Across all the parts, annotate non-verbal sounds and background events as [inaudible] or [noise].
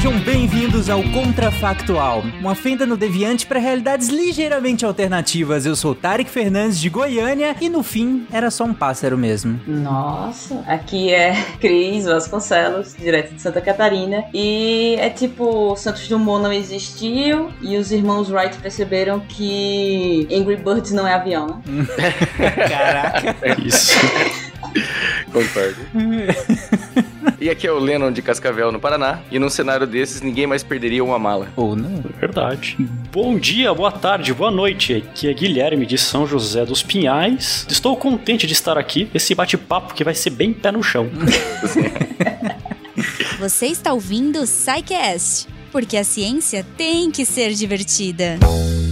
Sejam bem-vindos ao Contrafactual, uma fenda no deviante para realidades ligeiramente alternativas. Eu sou Tarek Fernandes de Goiânia e no fim era só um pássaro mesmo. Nossa, aqui é Cris Vasconcelos, direto de Santa Catarina. E é tipo, Santos Dumont não existiu e os irmãos Wright perceberam que Angry Birds não é avião, né? [laughs] Caraca. É isso. [laughs] Concordo. [laughs] E aqui é o Lennon de Cascavel, no Paraná. E num cenário desses, ninguém mais perderia uma mala. Ou não. Verdade. Bom dia, boa tarde, boa noite. Aqui é Guilherme de São José dos Pinhais. Estou contente de estar aqui. Esse bate-papo que vai ser bem pé no chão. [laughs] Você está ouvindo o SciCast, porque a ciência tem que ser divertida. Bom,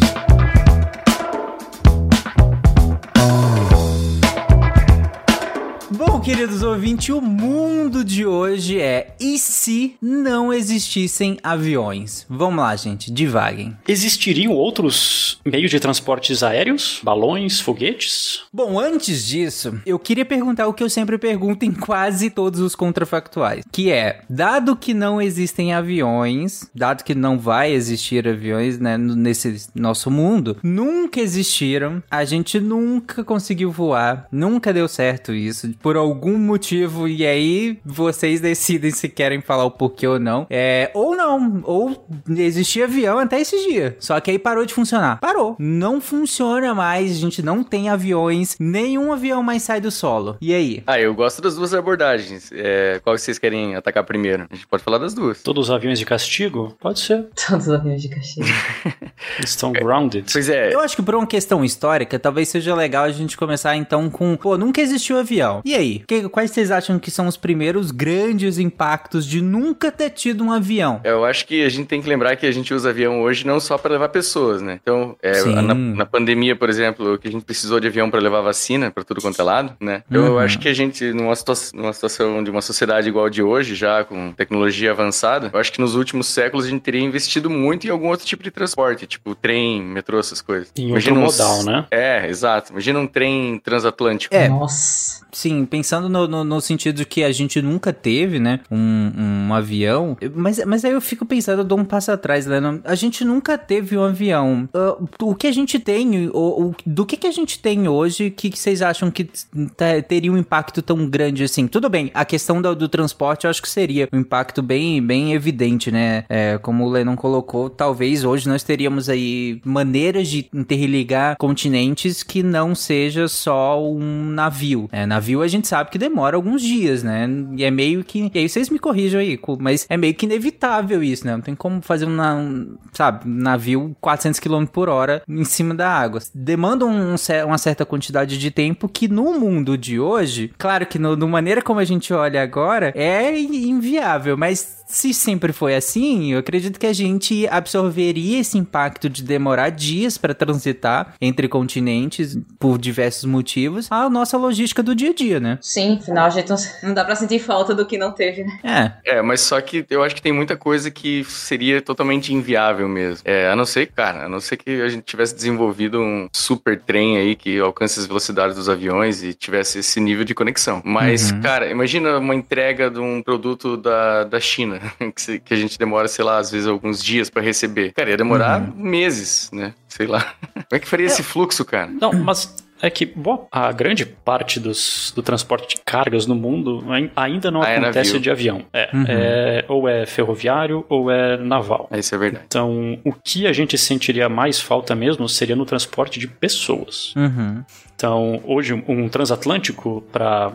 queridos ouvintes, o mundo de hoje é e se não existissem aviões? Vamos lá, gente, divaguem. Existiriam outros meios de transportes aéreos? Balões, foguetes? Bom, antes disso, eu queria perguntar o que eu sempre pergunto em quase todos os contrafactuais, que é, dado que não existem aviões, dado que não vai existir aviões, né, nesse nosso mundo, nunca existiram, a gente nunca conseguiu voar, nunca deu certo isso, por algum motivo, e aí vocês decidem se querem falar o porquê ou não. É, ou não, ou existia avião até esse dia. Só que aí parou de funcionar. Parou. Não funciona mais, a gente não tem aviões, nenhum avião mais sai do solo. E aí? Ah, eu gosto das duas abordagens. É, qual vocês querem atacar primeiro? A gente pode falar das duas. Todos os aviões de castigo? Pode ser. [laughs] Todos os aviões de castigo. [laughs] Estão grounded. Pois é. Eu acho que por uma questão histórica, talvez seja legal a gente começar então com, pô, nunca existiu avião. E aí? Que, quais vocês acham que são os primeiros grandes impactos de nunca ter tido um avião? Eu acho que a gente tem que lembrar que a gente usa avião hoje não só para levar pessoas, né? Então, é, na, na pandemia, por exemplo, que a gente precisou de avião para levar vacina para tudo quanto é lado, né? Então, eu Uhum. acho que a gente, numa, situa numa situação de uma sociedade igual a de hoje, já com tecnologia avançada, eu acho que nos últimos séculos a gente teria investido muito em algum outro tipo de transporte, tipo trem, metrô, essas coisas. Em Imagina outro uns- modal, né? É, exato. Imagina um trem transatlântico. É. Nossa. Sim, pensando no, no, no sentido que a gente nunca teve, né, um, um avião, mas, mas aí eu fico pensando, eu dou um passo atrás, Lennon, a gente nunca teve um avião. Ah, o que a gente tem, o, o- do que, que a gente tem hoje, que, que vocês acham que te- teria um impacto tão grande assim? Tudo bem, a questão do, do transporte eu acho que seria um impacto bem, bem evidente, né, É, como o Lennon colocou, talvez hoje nós teríamos aí maneiras de interligar continentes que não seja só um navio. É, navio a gente sabe que demora alguns dias, né? E é meio que. E aí vocês me corrijam aí, mas é meio que inevitável isso, né? Não tem como fazer um, um, sabe, navio 400 km por hora em cima da água. Demanda um uma certa quantidade de tempo que no mundo de hoje, claro que no, no maneira como a gente olha agora, é in- inviável, mas se sempre foi assim, eu acredito que a gente absorveria esse impacto de demorar dias para transitar entre continentes por diversos motivos a nossa logística do dia a dia, né? Sim, afinal a gente não, dá pra sentir falta do que não teve, né? É. É, mas só que eu acho que tem muita coisa que seria totalmente inviável mesmo. É, a não ser, cara, a não ser que a gente tivesse desenvolvido um super trem aí que alcance as velocidades dos aviões e tivesse esse nível de conexão. Mas, Uhum. cara, imagina uma entrega de um produto da, da China, [laughs] que, a gente demora, sei lá, às vezes alguns dias pra receber. Cara, ia demorar Uhum. meses, né? Sei lá. [laughs] Como é que faria esse fluxo, cara? Não, mas é que boa, a grande parte dos, do transporte de cargas no mundo ai- ainda não Ah, acontece de avião. É, Uhum. é, ou é ferroviário ou é naval. Isso é verdade. Então, o que a gente sentiria mais falta mesmo seria no transporte de pessoas. Uhum. Então, hoje, um transatlântico, para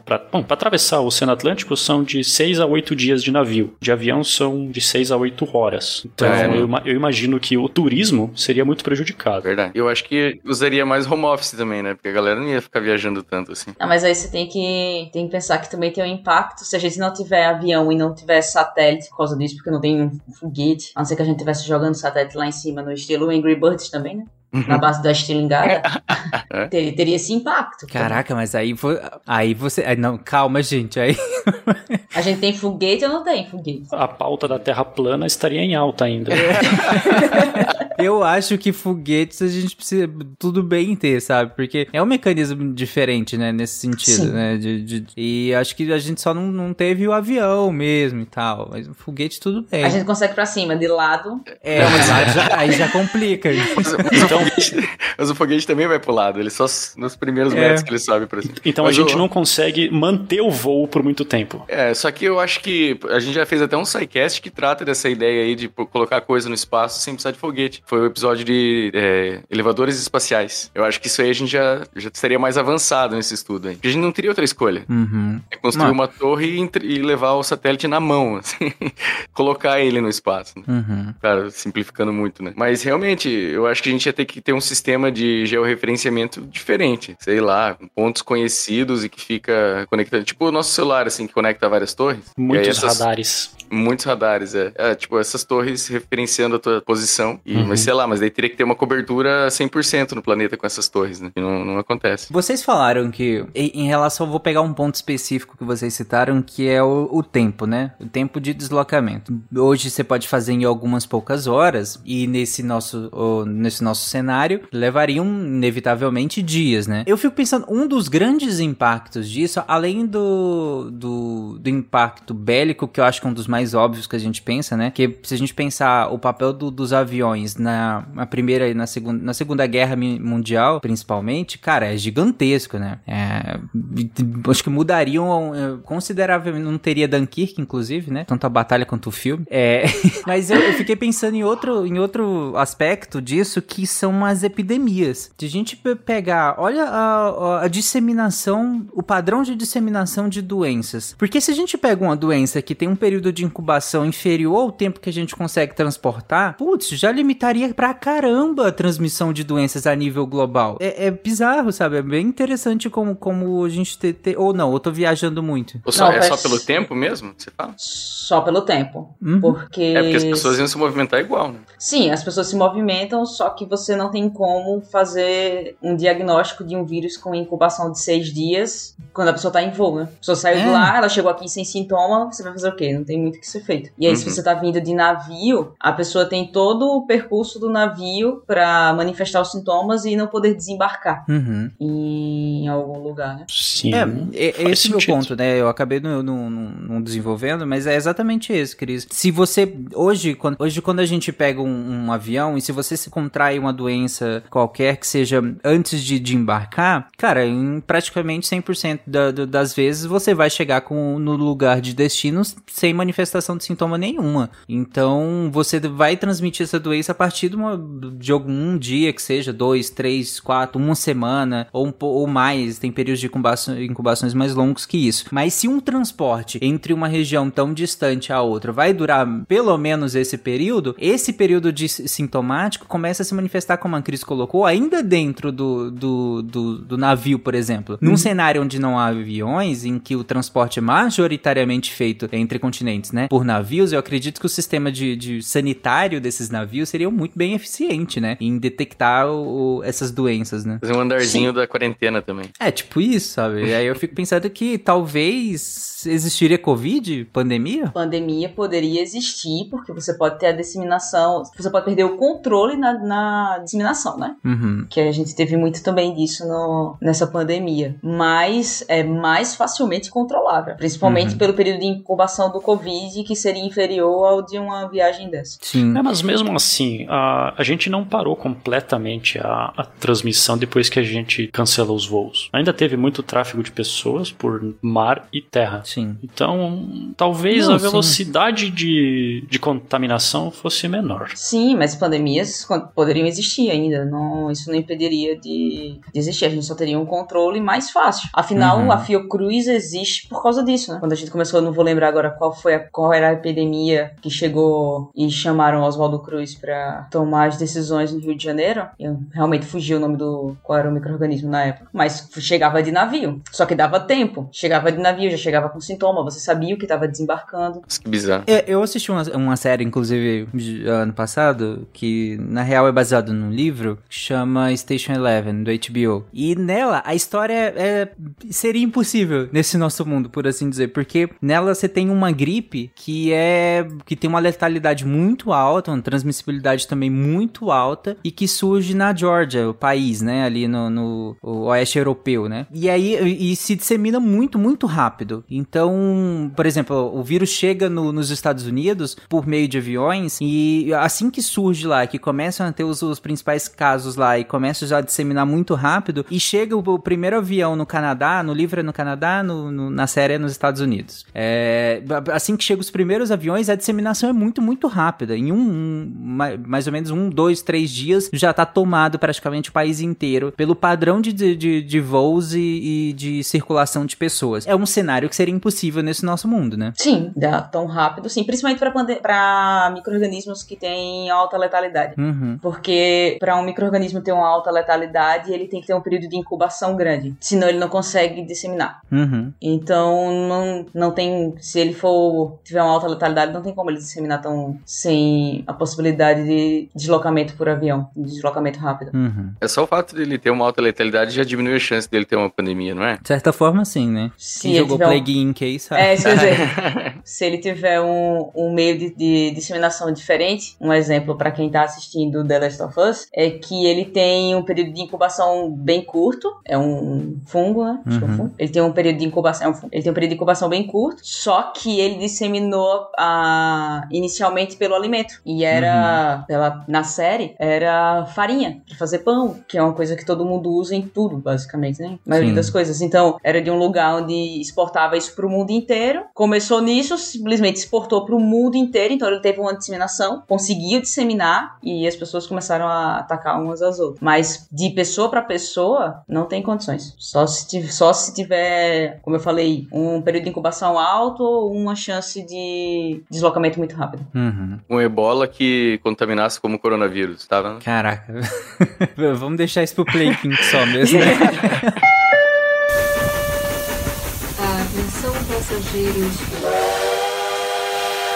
atravessar o Oceano Atlântico, são de 6 a 8 dias de navio. De avião, são de 6 a 8 horas. Então, É, né? eu, eu imagino que o turismo seria muito prejudicado. Verdade. Eu acho que usaria mais home office também, né? Porque galera não ia ficar viajando tanto assim. Não, mas aí você tem que, tem que pensar que também tem um impacto. Se a gente não tiver avião e não tiver satélite por causa disso, porque não tem um foguete, a não ser que a gente estivesse jogando satélite lá em cima, no estilo Angry Birds também, né? Na base da estilingada, É. [laughs] teria, teria esse impacto. Caraca, mas aí, vo- aí você. aí não, calma, gente. Aí A gente tem foguete ou não tem foguete? A pauta da Terra plana estaria em alta ainda. [laughs] Eu acho que foguetes a gente precisa tudo bem ter, sabe? Porque é um mecanismo diferente, né? Nesse sentido, Sim. né? De, de- e acho que a gente só não, não teve o avião mesmo e tal. Mas o foguete tudo bem. A gente consegue pra cima, de lado. É, mas aí já, aí já complica. Mas, mas o foguete, [laughs] mas o foguete também vai pro lado, ele só nos primeiros É. metros que ele sobe pra cima. Então Mas a gente o- não consegue manter o voo por muito tempo. É, só que eu acho que a gente já fez até um sidecast que trata dessa ideia aí de pô, colocar coisa no espaço sem precisar de foguete. Foi o episódio de é, elevadores espaciais. Eu acho que isso aí a gente já, já estaria mais avançado nesse estudo aí. Porque a gente não teria outra escolha. Uhum. É construir Mas- uma torre e, entre- e levar o satélite na mão, [laughs] assim. colocar ele no espaço. né? Uhum. Claro, simplificando muito, né? Mas realmente, eu acho que a gente ia ter que ter um sistema de georreferenciamento diferente. Sei lá, com pontos conhecidos e que fica conectado. Tipo o nosso celular, assim, que conecta várias torres. Aí Muitos essas- radares. Muitos radares, é. É, Tipo, essas torres referenciando a tua posição. E, Uhum. Mas sei lá, mas daí teria que ter uma cobertura 100% no planeta com essas torres, né? E não, não acontece. Vocês falaram que, em relação, vou pegar um ponto específico que vocês citaram, que é o, o tempo, né? O tempo de deslocamento. Hoje você pode fazer em algumas poucas horas, e nesse nosso, nesse nosso cenário, levariam inevitavelmente dias, né? Eu fico pensando, um dos grandes impactos disso, além do, do, do impacto bélico, que eu acho que é um dos mais óbvios que a gente pensa, né? Que se a gente pensar o papel do- dos aviões na, na primeira e na segunda, na segunda guerra mundial, principalmente, cara, é gigantesco, né? É, acho que mudariam é, consideravelmente, não teria Dunkirk, inclusive, né? Tanto a batalha quanto o filme. É, [laughs] mas eu, eu fiquei pensando em outro, em outro aspecto disso, que são as epidemias. Se a gente pe- pegar, olha a, a- a disseminação, o padrão de disseminação de doenças. Porque se a gente pega uma doença que tem um período de incubação inferior ao tempo que a gente consegue transportar, putz, já limitaria pra caramba a transmissão de doenças a nível global. É, é bizarro, sabe? É bem interessante como, como a gente ter, ter- Ou não, eu tô viajando muito. Ou só, Não, é só pelo tempo mesmo você fala? Só pelo tempo. Uhum. Porque. É porque as pessoas iam se movimentar igual, né? Sim, as pessoas se movimentam, só que você não tem como fazer um diagnóstico de um vírus com incubação de seis dias quando a pessoa tá em voo, né? A pessoa saiu É. de lá, ela chegou aqui sem sintoma, você vai fazer o quê? Não tem muito o que ser feito. E aí, se Uhum. você tá vindo de navio, a pessoa tem todo o percurso do navio pra manifestar os sintomas e não poder desembarcar Uhum. em algum lugar, né? Sim. É, é, esse é o meu sentido. ponto, né? Eu acabei não, não, não- não desenvolvendo, mas é exatamente esse, Cris. Se você. Hoje, quando, hoje, quando a gente pega um, um avião e se você se contrai uma doença qualquer que seja antes de, de embarcar, cara, em praticamente 100% da, do- das vezes você vai chegar com, no lugar de destino sem manifestação de sintoma nenhuma. Então você vai transmitir essa doença a partir de, uma, de algum dia que seja, dois, três, quatro, uma semana ou, ou mais. Tem períodos de incubação- incubações mais longos que isso. Mas se um transporte entre uma região tão distante a outra vai durar pelo menos esse período, esse período de sintomático começa a se manifestar, como a Cris colocou, ainda dentro do, do, do, do navio, por exemplo. Num cenário onde não há aviões, em que o transporte é majoritariamente feito entre continentes, né? Por navios, eu acredito que o sistema de, de sanitário desses navios seria muito bem eficiente, né? Em detectar o- o- essas doenças, né? Fazer um andarzinho da quarentena também. É, tipo isso, sabe? E aí eu fico pensando que talvez existiria Covid, pandemia? Pandemia poderia existir, porque você pode ter a disseminação, você pode perder o controle na, na disseminação, né? Uhum. que a gente teve muito também disso no- nessa pandemia, mas é mais facilmente controlável, principalmente Uhum. pelo período de incubação do Covid, que seria inferior ao de uma viagem dessa. Sim. É, mas mesmo assim, a, a gente não parou completamente a, a transmissão depois que a gente cancelou os voos. Ainda teve muito tráfego de pessoas por mar e terra. Sim. Então, talvez Não, a sim. velocidade de, de contaminação fosse menor. Sim, mas pandemias poderiam existir ainda, não, isso não impediria de, de existir, a gente só teria um controle mais fácil. Afinal, Uhum. a Fiocruz existe por causa disso, né? Quando a gente começou, eu não vou lembrar agora qual foi a, qual era a epidemia que chegou e chamaram Oswaldo Cruz pra tomar as decisões no Rio de Janeiro. Eu realmente fugi o nome do qual era o microorganismo na época, mas chegava de navio. Só que dava tempo. Chegava de navio, já chegava com sintoma, você sabia o que estava desembarcando. Que bizarro. É, eu assisti uma, uma série, inclusive, de- ano passado, que na real é baseado num livro que chama Station Eleven, do HBO. E nela, a história é, seria impossível nesse nosso mundo. por assim dizer, porque nela você tem uma gripe que é que tem uma letalidade muito alta, uma transmissibilidade também muito alta e que surge na Georgia, o país, né, ali no, no oeste europeu, né? E aí e se dissemina muito, muito rápido. Então, por exemplo, o vírus chega no, nos Estados Unidos por meio de aviões e assim que surge lá, que começam a ter os, os principais casos lá e começa já a disseminar muito rápido e chega o, primeiro avião no Canadá, no livro é no Canadá, no, no, na série é nos Estados Unidos. É, assim que chegam os primeiros aviões, a disseminação é muito, muito rápida. Em um, um mais ou menos um, dois, três dias já está tomado praticamente o país inteiro pelo padrão de, de, de voos e, e, de circulação de pessoas. É um cenário que seria impossível nesse nosso mundo, né? Sim, dá tão rápido, sim. Principalmente para micro-organismos que têm alta letalidade. Uhum. Porque para um micro-organismo ter uma alta letalidade, ele tem que ter um período de incubação grande. Senão ele não consegue disseminar. Uhum. Então, não, não tem. Se ele for tiver uma alta letalidade, não tem como ele disseminar tão sem a possibilidade de deslocamento por avião, de deslocamento rápido. Uhum. É só o fato dele ter uma alta letalidade já diminui a chance dele ter uma pandemia, não é? De certa forma, sim, né? Se Quem jogou tiver um- Plague Inc aí sabe. É, isso quer dizer, se ele tiver um, um meio de, de disseminação diferente, um exemplo para quem tá assistindo The Last of Us, é que ele tem um período de incubação bem curto, é um fungo, né? Acho que é um Uhum. fungo. Ele tem um período de incubação, é um fungo. ele tem um período de incubação bem curto, só que ele disseminou ah, inicialmente pelo alimento. E era, pela, na série, era farinha para fazer pão, que é uma coisa que todo mundo usa em tudo, basicamente, né? A maioria Sim. das coisas. Então, era de um lugar onde exportava isso pro mundo inteiro. Começou nisso, simplesmente exportou pro mundo inteiro. Então, ele teve uma disseminação, conseguiu disseminar e as pessoas começaram a atacar umas às outras. Mas de pessoa para pessoa, não tem condições. Só se, tiv- só se tiver, como eu falei, um período de incubação alto ou uma chance de deslocamento muito rápido. Uhum. Um ebola que contaminasse como coronavírus, tá vendo? Caraca. [laughs] Vamos deixar isso pro Inc só mesmo. né? [laughs] Atenção passageiros.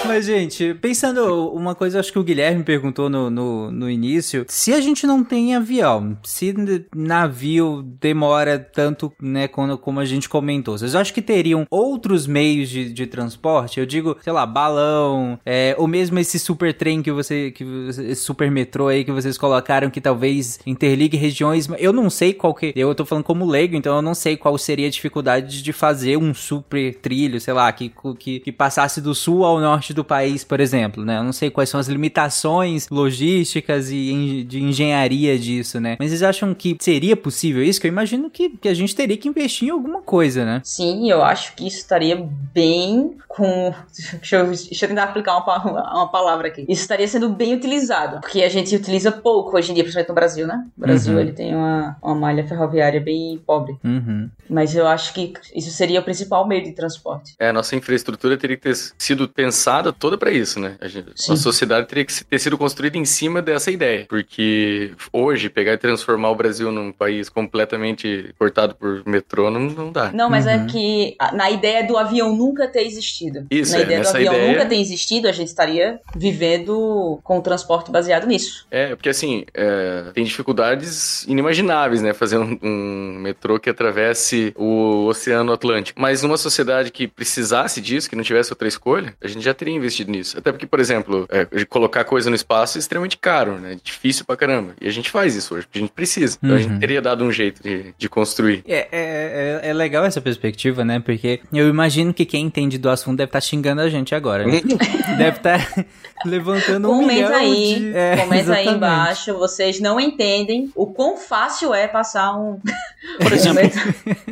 Mas, gente, pensando uma coisa, acho que o Guilherme perguntou no, no, no início, se a gente não tem avião, se navio demora tanto, né, como, como a gente comentou, vocês acham que teriam outros meios de, de transporte? Eu digo, sei lá, balão, é, ou mesmo esse super trem que você, que esse super metrô aí que vocês colocaram, que talvez interligue regiões, eu não sei qual que, eu tô falando como leigo, então eu não sei qual seria a dificuldade de fazer um super trilho, sei lá, que, que, que passasse do sul ao norte do país, por exemplo, né? Eu não sei quais são as limitações logísticas e de engenharia disso, né? Mas vocês acham que seria possível isso? Que eu imagino que, que a gente teria que investir em alguma coisa, né? Sim, eu acho que isso estaria bem com. [laughs] Deixa eu, deixa eu tentar aplicar uma, pa- uma palavra aqui. Isso estaria sendo bem utilizado. Porque a gente utiliza pouco hoje em dia, principalmente no Brasil, né? O Brasil Uhum. ele tem uma, uma malha ferroviária bem pobre. Uhum. Mas eu acho que isso seria o principal meio de transporte. É, a nossa infraestrutura teria que ter sido pensada toda para isso, né? A, gente, a sociedade teria que ter sido construída em cima dessa ideia. Porque hoje, pegar e transformar o Brasil num país completamente cortado por metrô não, não dá. Não, mas Uhum. é que na ideia do avião nunca ter existido. Isso, na é, ideia do avião ideia- nunca ter existido, a gente estaria vivendo com o transporte baseado nisso. É, porque assim, é, tem dificuldades inimagináveis, né? Fazer um, um metrô que atravesse o Oceano Atlântico. Mas numa sociedade que precisasse disso, que não tivesse outra escolha, a gente já teria investido nisso. Até porque, por exemplo, é, colocar coisa no espaço é extremamente caro, né? Difícil pra caramba. E a gente faz isso hoje, porque a gente precisa. Então a Uhum. gente teria dado um jeito de, de construir. É, é, é, é legal essa perspectiva, né? Porque eu imagino que quem entende do assunto deve estar xingando a gente agora. Né? [laughs] deve estar [laughs] levantando um Comenta aí, de... É, comenta aí embaixo. Vocês não entendem o quão fácil é passar um. [laughs] Por exemplo,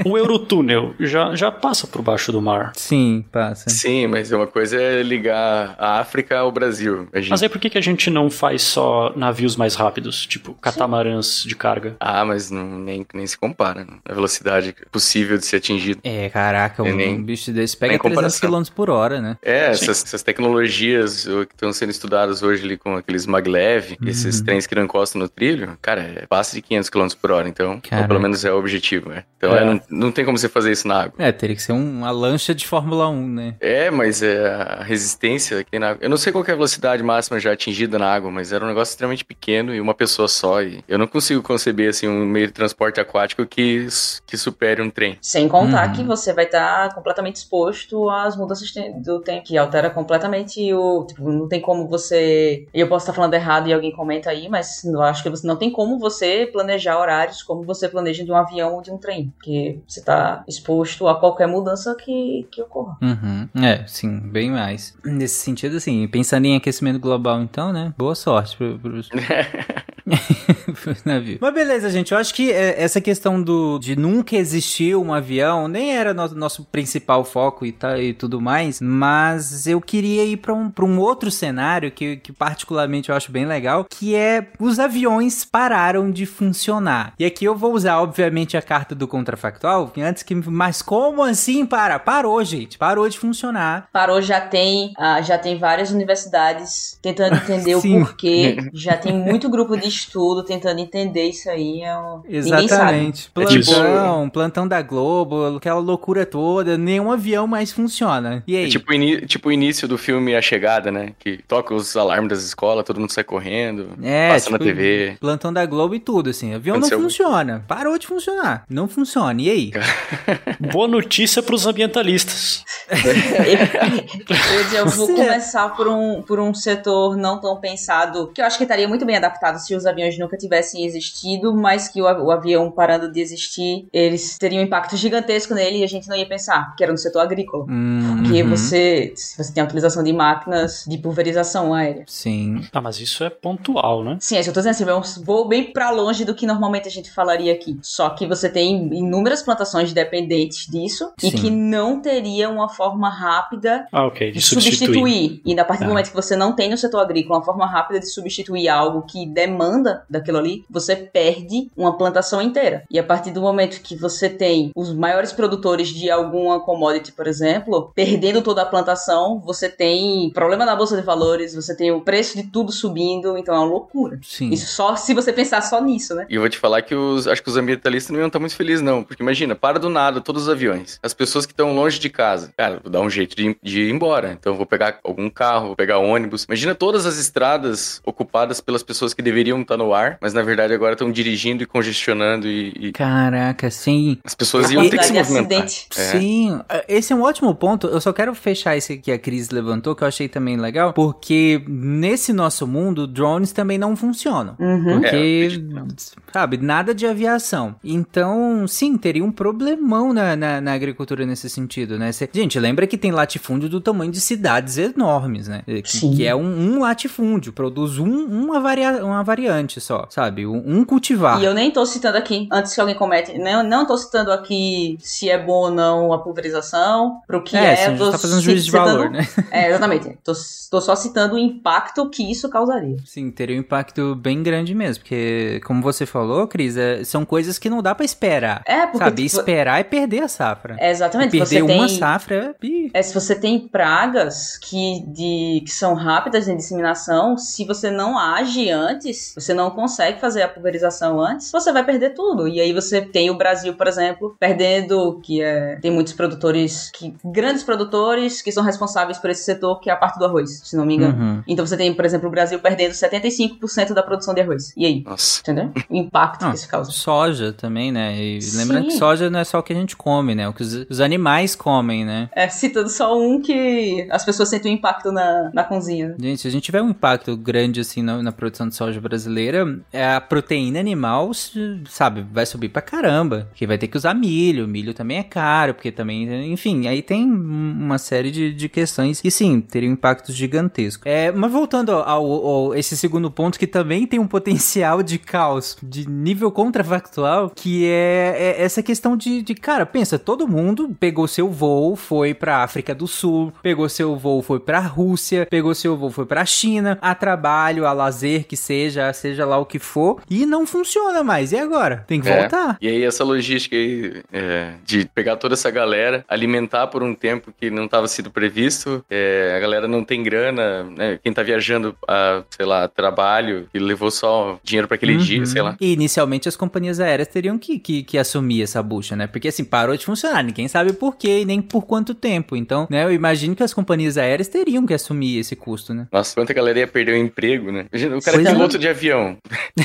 o Eurotúnel já, já passa por baixo do mar. Sim, passa. Sim, mas uma coisa é ligar a África ao Brasil. A gente... Mas aí por que, que a gente não faz só navios mais rápidos, tipo catamarãs de carga? Ah, mas não, nem, nem se compara. Né? A velocidade possível de ser atingido. É, caraca, um, nem- um bicho desse pega nem 300 comparação. km por hora, né? É, essas, essas tecnologias que estão sendo estudadas hoje ali com aqueles maglev, esses Uhum. trens que não encostam no trilho, cara, é passe de 500 km por hora, então, Caraca. ou pelo menos é o objetivo, né? Então É. é, não, não tem como você fazer isso na água. É, teria que ser um- uma lancha de Fórmula 1, né? É, mas é, a resistência que tem na água. Eu não sei qual que é a velocidade máxima já atingida na água, mas era um negócio extremamente pequeno e uma pessoa só. E eu não consigo conceber assim um meio de transporte aquático que, que supere um trem. Sem contar Uhum. que você vai estar completamente exposto às mudanças do tempo, que altera completamente o. Tipo, não tem como você. Eu posso estar falando errado e alguém comenta aí, mas eu acho que você não tem como você planejar horários como você planeja de um avião ou de um trem. Porque você está exposto a qualquer mudança que, que ocorra. Uhum. É, sim, bem mais. Nesse sentido, assim, pensando em aquecimento global, então, né? Boa sorte pro, pros, [laughs] [laughs] pros navios. Mas beleza, gente. Eu acho que é, essa questão do, de nunca existir um avião nem era no, nosso principal foco e, tá, e tudo mais. Mas eu queria ir pra um, pra um outro cenário que, que, particularmente, eu acho bem legal, que é os aviões pararam de funcionar. E aqui eu vou usar, obviamente, a carta do contrafactual, que antes que. Mas como assim para? Parou, gente. Parou de funcionar. Parou, já tem, ah, já tem várias universidades tentando entender o [laughs] porquê. [laughs] Já tem muito grupo de estudo tentando entender isso aí. É um... Exatamente. É tipo- Plantão, plantão da Globo, aquela loucura toda, nenhum avião mais funciona. E aí? É tipo, tipo o início do filme A Chegada, né? Que toca os alarmes das escolas, todo mundo sai correndo, é, passa tipo, na TV. Plantão da Globo e tudo, assim. Avião Aconteceu não funciona. Parou de funcionar. Não funciona. E aí? [laughs] Boa notícia pros ambientalistas. Eu, eu vou Você- começar por um, por um setor não tão pensado, que eu acho que estaria muito bem adaptado se os aviões nunca tivessem existido, mas que o, o avião parando de existir, eles teriam um impacto gigantesco nele e a gente não ia pensar, que era no setor agrícola. Hum, Porque uhum. você, você tem a utilização de máquinas de pulverização aérea. Sim. Ah, mas isso é pontual, né? Sim, é isso que eu tô dizendo assim, eu vou bem pra longe do que normalmente a gente falaria aqui. Só que você tem inúmeras plantações dependentes disso e Sim. que não teria uma forma rápida Ah, ok, de de substituir. substituir. E a partir do Ah. momento que você não tem no setor agrícola uma forma rápida de substituir algo que demanda daquilo ali, você perde uma plantação inteira. E a partir do momento que você tem os maiores produtores de alguma commodity, por exemplo, perdendo toda a plantação, você tem problema na bolsa de valores, você tem o preço de tudo subindo, então é uma loucura. Sim. Isso só se você pensar só nisso, né? E eu vou te falar que os, acho que os ambientalistas não iam estar muito felizes, não. Porque imagina, para do nada todos os aviões. As pessoas que estão longe de casa. Cara, vou dar um jeito de, de ir embora. Então eu vou pegar algum carro, vou pegar ônibus. Imagina todas as estradas ocupadas pelas pessoas que deveriam estar no ar, mas na verdade agora estão dirigindo e congestionando e, e Caraca, sim. as pessoas iam ter que se movimentar. É. Sim, esse é um ótimo ponto. Eu só quero fechar esse que a Cris levantou, que eu achei também legal, porque nesse nosso mundo, drones também não funcionam. Uhum. É, Porque, acredito. sabe, nada de aviação. Então, sim, teria um problemão na, na, na agricultura nesse sentido, né? Cê- gente, lembra que tem latifúndio do tamanho de cidades enormes, né? Que, Sim. que é um, um latifúndio, produz um, uma, varia, uma variante só, sabe? Um, um cultivar. E eu nem tô citando aqui, antes que alguém comete, não, não tô citando aqui se é bom ou não a pulverização, pro que é, é, gente tô tá fazendo juízo de valor, né? [laughs] É, exatamente. Tô, tô só citando o impacto que isso causaria. Sim, teria um impacto bem grande mesmo, porque, como você falou, Cris, é- são coisas que não dá pra esperar. É, porque Sabe, tipo, esperar é perder a safra. é exatamente, perder você uma tem safra é... É, se você tem pragas que, de, que são rápidas em disseminação, se você não age antes, você não consegue fazer a pulverização antes, você vai perder tudo. E aí você tem o Brasil, por exemplo, perdendo, que é, tem muitos produtores, que, grandes produtores que são responsáveis por esse setor, que é a parte do arroz, se não me engano. Uhum. Então você tem, por exemplo, o Brasil perdendo 75% da produção de arroz. E aí? Nossa. Entendeu? O impacto Ah, que isso causa. Soja também, né? E lembrando que soja não é só o que a gente come, né? É o que os, os animais comem, né? É, citando só um que as pessoas sentem um impacto na, na cozinha. Gente, se a gente tiver um impacto grande assim na, na produção de soja brasileira, é a proteína animal, sabe, vai subir pra caramba. Porque vai ter que usar milho, milho também é caro, porque também, enfim, aí tem uma série de, de questões e sim, teria um impacto gigantesco. É, mas voltando ao, ao- esse segundo ponto que também tem um potencial de caos de nível contrafactual, que é, é essa questão de, de, cara, pensa, todo mundo pegou seu voo, foi pra África do Sul, pegou seu voo, foi pra Rússia, pegou seu voo, foi pra China, a trabalho, a lazer, que seja, seja lá o que for, e não funciona mais. E agora? Tem que É. voltar. E aí essa logística aí, é, de pegar toda essa galera, alimentar por um tempo que não estava sido previsto, é, a galera não tem grana, né? Quem tá viajando a, sei lá, trabalho, e levou só dinheiro para aquele Uhum. dia, sei lá. E inicialmente as companhias aéreas teriam que, que, que assumir essa bucha, né? Porque assim, parou de funcionar, ninguém sabe por quê e nem por quanto tempo. Então, né, eu imagino que as companhias aéreas teriam que assumir esse custo, né? Nossa, quanta galera ia perder o emprego, né? Imagina, o cara é é. piloto de avião. [laughs]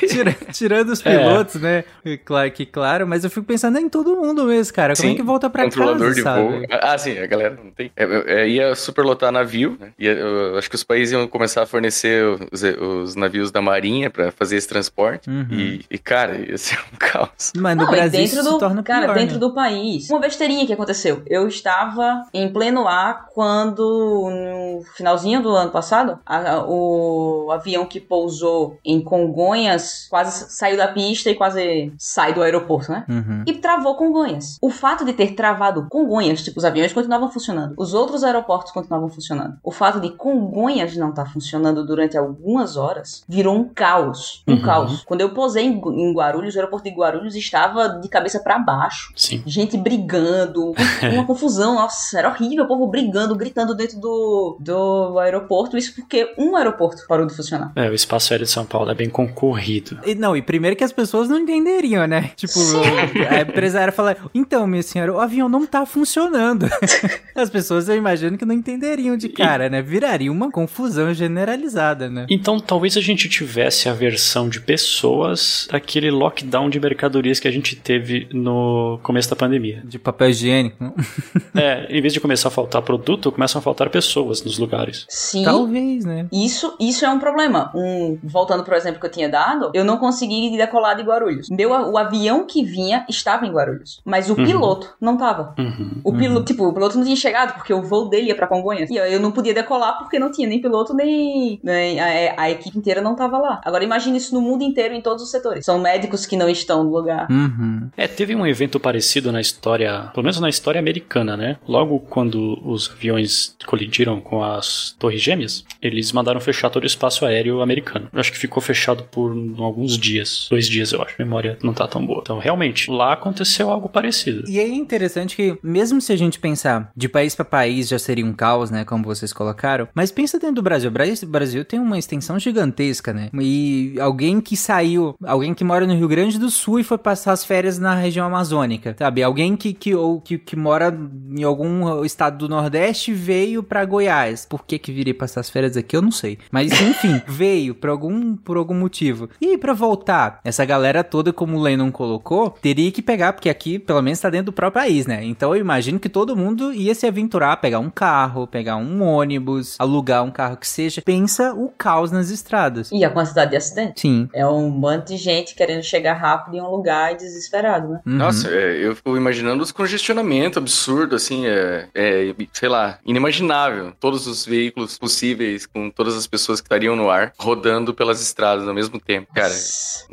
[laughs] Tira- tirando os É. pilotos, né? E Claro que claro, mas eu fico pensando em todo mundo mesmo, cara. Como Sim, é que volta pra Controlador casa, de sabe? voo. Ah, sim, a galera não tem. É, é, é, ia superlotar navio, né? Ia, eu acho que os países iam começar a fornecer os, os navios da Marinha pra fazer esse transporte. Uhum. E, e, cara, ia ser um [laughs] caos. Mas no Não, Brasil dentro isso do, se torna cara, pior, dentro né? do país. Uma besteirinha que aconteceu. Eu estava em pleno ar quando, no finalzinho do ano passado, a- o avião que pousou em Congonhas quase saiu da pista e quase sai do aeroporto, né? Uhum. E travou Congonhas. O fato de ter travado Congonhas, tipo, os aviões continuavam funcionando. Os outros aeroportos continuavam funcionando. O fato de Congonhas não estar funcionando durante algumas horas virou um caos. Um Uhum. caos. Quando eu posei em, em Guarulhos, o aeroporto de Guarulhos estava de cabeça para baixo. Sim. Gente brigando, [laughs] uma confusão, nossa, era horrível, o povo brigando, gritando dentro do, do aeroporto. Isso porque um aeroporto parou de funcionar. É, o espaço aéreo de São Paulo é bem concorrido. E, não, e primeiro que as pessoas não entenderiam, né? [laughs] Tipo, a empresária fala, então, minha senhora, o avião não tá funcionando. [laughs] As pessoas, eu imagino que não entenderiam de cara, né? Viraria uma confusão generalizada, né? Então, talvez a gente tivesse a versão de pessoas daquele lockdown de mercadorias que a gente teve no começo da pandemia. De papel higiênico. [laughs] É, em vez de começar a faltar produto, começam a faltar pessoas nos lugares. Sim. Talvez, né? Isso, isso é um problema. Um, voltando pro exemplo que eu tinha dado, eu não consegui decolar de Guarulhos. Meu, o avião que vinha estava em Guarulhos, mas o Uhum. piloto não tava. Uhum. O piloto, tipo, o piloto não tinha chegado porque o voo dele ia pra Congonhas. E eu não podia decolar porque não tinha nem piloto nem, nem a, a equipe inteira não tava lá. Agora imagine isso no mundo inteiro em todos os setores. São médicos que não estão no lugar. Uhum. É, teve um evento parecido na história, pelo menos na história americana, né? Logo quando os aviões colidiram com as Torres Gêmeas, eles mandaram fechar todo o espaço aéreo americano. Eu acho que ficou fechado por alguns dias, dois dias, eu acho. A memória não tá tão boa. Então, realmente, lá aconteceu algo parecido. E é interessante que, mesmo se a gente pensar de país pra país já seria um caos, né? Como vocês colocaram. Mas pensa dentro do Brasil. O Brasil- tem uma extensão gigantesca, né? E alguém que saiu, alguém que mora no Rio Grande do Sul e foi passar as férias na região amazônica, sabe? Alguém que, que, ou, que, que mora em algum estado do Nordeste veio pra Goiás. Por que que viria passar as férias aqui? Eu não sei. Mas, enfim, [laughs] veio por algum, por algum motivo. E aí, pra voltar, essa galera toda, como o Lennon colocou, teria que pegar, porque aqui, pelo menos, tá dentro do próprio país, né? Então eu imagino que todo mundo ia se aventurar, pegar um carro, pegar um ônibus, alugar um carro que seja. Pensa o caos nas estradas. E a quantidade de acidentes. Sim. É um monte de gente querendo chegar rápido em um lugar e desesperado, né? Uhum. Nossa, é, eu fico imaginando os congestionamento absurdo, assim, é, é, sei lá, inimaginável. Todos os veículos possíveis, com todas as pessoas que estariam no ar, rodando pelas estradas ao mesmo tempo. Cara,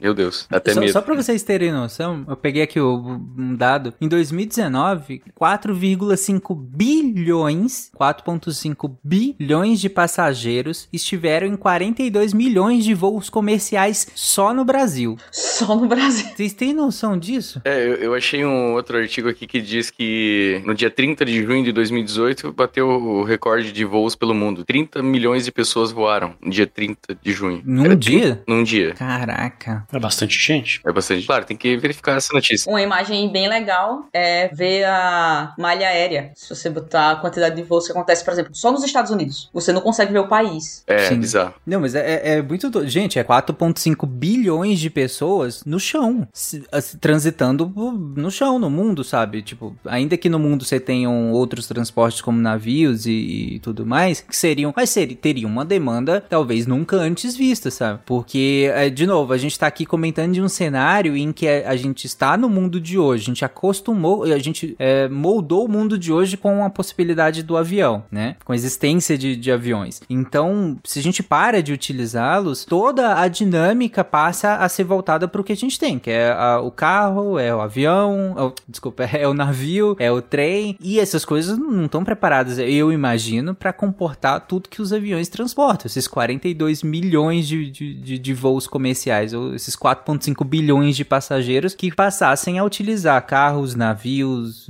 meu Deus, até Só, medo. só pra vocês terem noção, eu peguei aqui o- um dado. Em 2019, 4,5 bilhões, 4,5 bilhões de passageiros estiveram em 42 milhões de voos comerciais só no Brasil. Só no Brasil. Vocês têm noção disso? É, eu, eu achei um outro artigo aqui que diz que no dia 30 de junho de 2018 bateu o recorde de voos pelo mundo. 30 milhões de pessoas voaram no dia 30 de junho. Num Era dia? Num dia. Caraca. É bastante gente. É bastante. Claro, tem que verificar essa notícia. Uma imagem bem legal é ver a malha aérea. Se você botar a quantidade de voos que acontece, por exemplo, só nos Estados Unidos. Você não consegue ver o país. É, Sim. bizarro. Não, mas é, é- é muito. do- Gente, é 4,5 bilhões de pessoas no chão, se- transitando no chão, no mundo, sabe? Tipo, ainda que no mundo você tenham outros transportes como navios e, e tudo mais, que seriam. Mas seria, teria uma demanda talvez nunca antes vista, sabe? Porque, é, de novo, a gente tá aqui comentando de um cenário em que a, gente está no mundo de hoje, a gente acostumou, a gente é, moldou o mundo de hoje com a possibilidade do avião, né? Com a existência de, de aviões. Então, se a gente para de utilizá-los, toda a dinâmica passa a ser voltada para o que a gente tem, que é a- o carro, é o avião, é o- desculpa, [laughs] é o navio, é o trem, e essas coisas não estão preparadas, eu imagino, para comportar tudo que os aviões transportam, esses 42 milhões de, de, de, de voos especiais, ou esses 4,5 bilhões de passageiros que passassem a utilizar carros, navios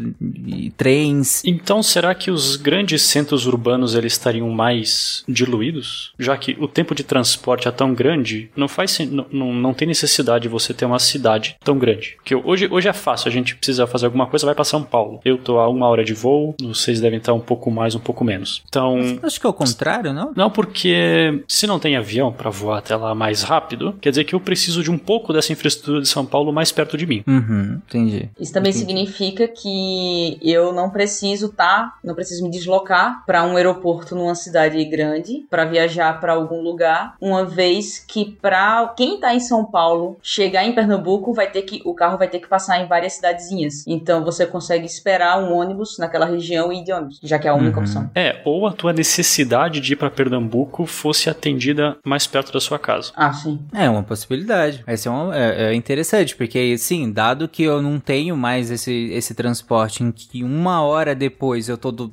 e trens. Então, será que os grandes centros urbanos eles estariam mais diluídos? Já que o tempo de transporte é tão grande, não faz não, não, não tem necessidade de você ter uma cidade tão grande. Porque hoje, hoje é fácil, a gente precisa fazer alguma coisa, vai para São Paulo. Eu tô a uma hora de voo, vocês devem estar um pouco mais, um pouco menos. Então, Acho que é o contrário, não? não, porque se não tem avião para voar até lá mais rápido, quer dizer que eu preciso de um pouco dessa infraestrutura de São Paulo mais perto de mim. Uhum, entendi. Isso também Entendi. significa que eu não preciso tá, não preciso me deslocar para um aeroporto numa cidade grande para viajar para algum lugar, uma vez que para quem tá em São Paulo chegar em Pernambuco vai ter que o carro vai ter que passar em várias cidadezinhas. Então você consegue esperar um ônibus naquela região e ir de ônibus, já que é a única Uhum. opção. É, ou a tua necessidade de ir para Pernambuco fosse atendida mais perto da sua casa. Ah, sim. É uma possibilidade. Essa é, uma- é- é interessante, porque, sim, dado que eu não tenho mais esse, esse transporte em que uma hora depois eu tô do,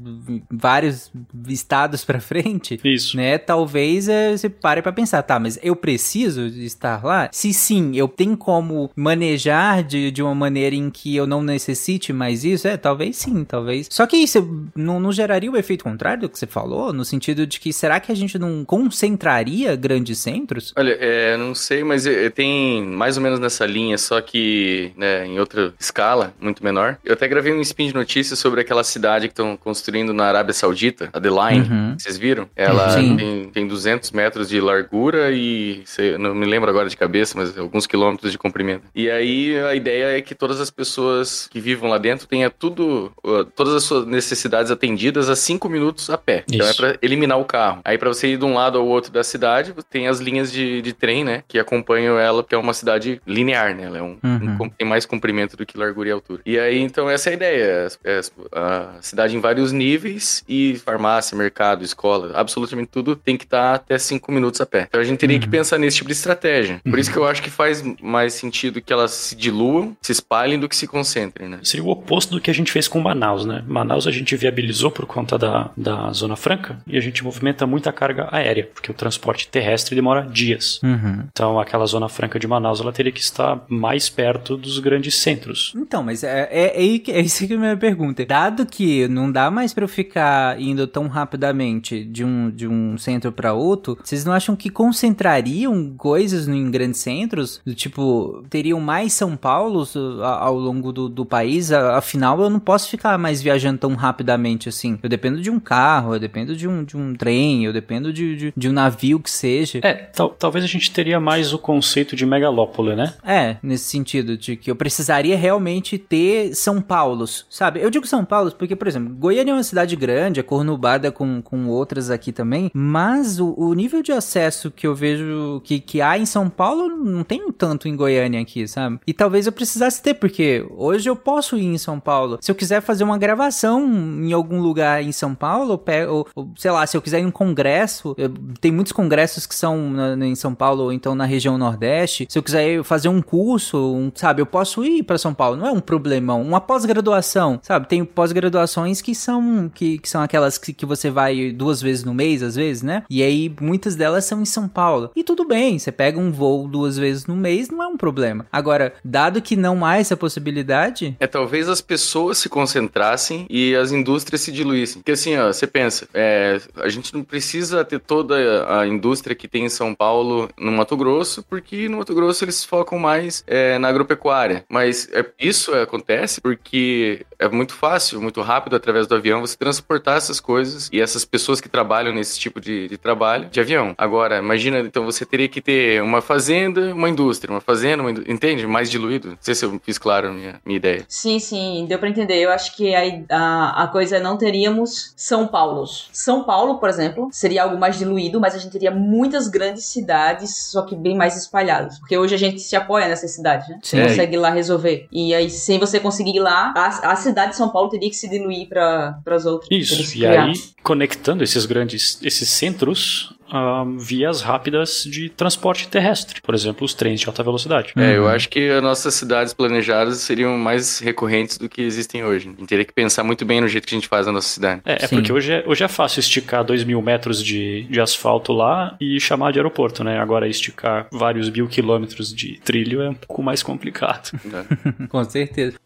vários estados pra frente, Isso. né? Talvez é, você pare pra pensar, tá, mas eu preciso estar lá? Se sim, eu tenho como manejar de, de uma maneira em que eu não necessite mais isso? É, talvez sim, talvez. Só que isso não, não geraria o efeito contrário do que você falou? No sentido de que será que a gente não concentraria grandes centros? Olha, é, não sei, mas é, tem mais ou menos nessa linha, só que né, em outra escala, muito menor. Eu até gravei um spin de notícias sobre aquela cidade que estão construindo na Arábia Saudita, a The Line. Uhum. Vocês viram? Ela tem, tem 200 metros de largura e, sei, não me lembro agora de cabeça, mas alguns quilômetros de comprimento. E aí a ideia é que todas as pessoas que vivam lá dentro tenham tudo, todas as suas necessidades atendidas a 5 minutos a pé. Então é Isso. pra eliminar o carro. Aí pra você ir de um lado ao outro da cidade, tem as linhas de, de trem, né, que acompanham ela, porque é uma cidade linear, né? Ela é um, Uhum. um com- tem mais comprimento do que largura e altura. E aí, então, essa é a ideia. É, é a cidade em vários níveis e farmácia, mercado, escola, absolutamente tudo tem que estar até cinco minutos a pé. Então a gente teria que Uhum. pensar nesse tipo de estratégia. Por isso que eu acho que faz mais sentido que elas se diluam, se espalhem do que se concentrem, né? Seria o oposto do que a gente fez com Manaus, né? Manaus a gente viabilizou por conta da, da Zona Franca e a gente movimenta muita carga aérea, porque o transporte terrestre demora dias. Uhum. Então aquela Zona Franca de Manaus ela teria que estar mais perto dos grandes centros. Então, mas é, é, é, é isso que é a minha pergunta. Dado que não dá mais pra eu ficar indo tão rapidamente de um, de um centro pra outro, vocês não acham que concentrariam coisas em grandes centros? Do Tipo, teriam mais São Paulos a- ao longo do, do país? Afinal, eu não posso ficar mais viajando tão rapidamente assim. Eu dependo de um carro, eu dependo de um, de um trem, eu dependo de, de, de um navio que seja. É, tal- talvez a gente teria mais o conceito de megalópole, né? É, nesse sentido, de que eu precisaria realmente ter São Paulos, sabe? Eu digo São Paulo porque, por exemplo, Goiânia é uma cidade grande, é cornubada com, com outras aqui também, mas o, o nível de acesso que eu vejo que, que há em São Paulo não tem tanto em Goiânia aqui, sabe? E talvez eu precisasse ter, porque hoje eu posso ir em São Paulo. Se eu quiser fazer uma gravação em algum lugar em São Paulo, eu pego, ou, ou, sei lá, se eu quiser ir em um congresso, eu- tem muitos congressos que são na- em São Paulo ou então na região Nordeste. Se eu quiser fazer um curso, um, sabe, eu posso ir para São Paulo, não é um problemão. Uma pós-graduação, sabe? Tem pós-graduações que são que, que são aquelas que, que você vai duas vezes no mês, às vezes, né? E aí muitas delas são em São Paulo. E tudo bem, você pega um voo duas vezes no mês, não é um problema. Agora, dado que não há essa possibilidade, É talvez as pessoas se concentrassem e as indústrias se diluíssem. Porque assim, ó, você pensa, é, a gente não precisa ter toda a indústria que tem em São Paulo no Mato Grosso, porque no Mato Grosso eles focam mais é, na agropecuária. Mas é, isso acontece porque é muito fácil, muito rápido, através do avião, você transportar essas coisas e essas pessoas que trabalham nesse tipo de, de trabalho de avião. Agora, imagina, então você teria que ter uma fazenda, uma indústria, uma fazenda, uma indú- entende? Mais diluído. Não sei se eu fiz claro a minha, minha ideia. Sim, sim, deu pra entender. Eu acho que a, a, a coisa é não teríamos São Paulos. São Paulo, por exemplo, seria algo mais diluído, mas a gente teria muitas grandes cidades, só que bem mais espalhadas. Porque hoje a gente se apoia nessas cidades, né? Você Sim. consegue ir lá resolver. E aí, sem você conseguir ir lá, a, a cidade de São Paulo teria que se diluir para as outras. Isso, e criar. aí conectando esses grandes, esses centros a vias rápidas de transporte terrestre, por exemplo, os trens de alta velocidade. É, Uhum. eu acho que as nossas cidades planejadas seriam mais recorrentes do que existem hoje. A gente teria que pensar muito bem no jeito que a gente faz a nossa cidade. É, é porque hoje é, hoje é fácil esticar dois mil metros de, de asfalto lá e chamar de aeroporto, né? Agora esticar vários mil quilômetros de trilho é um pouco mais complicado. né? [laughs] Com certeza.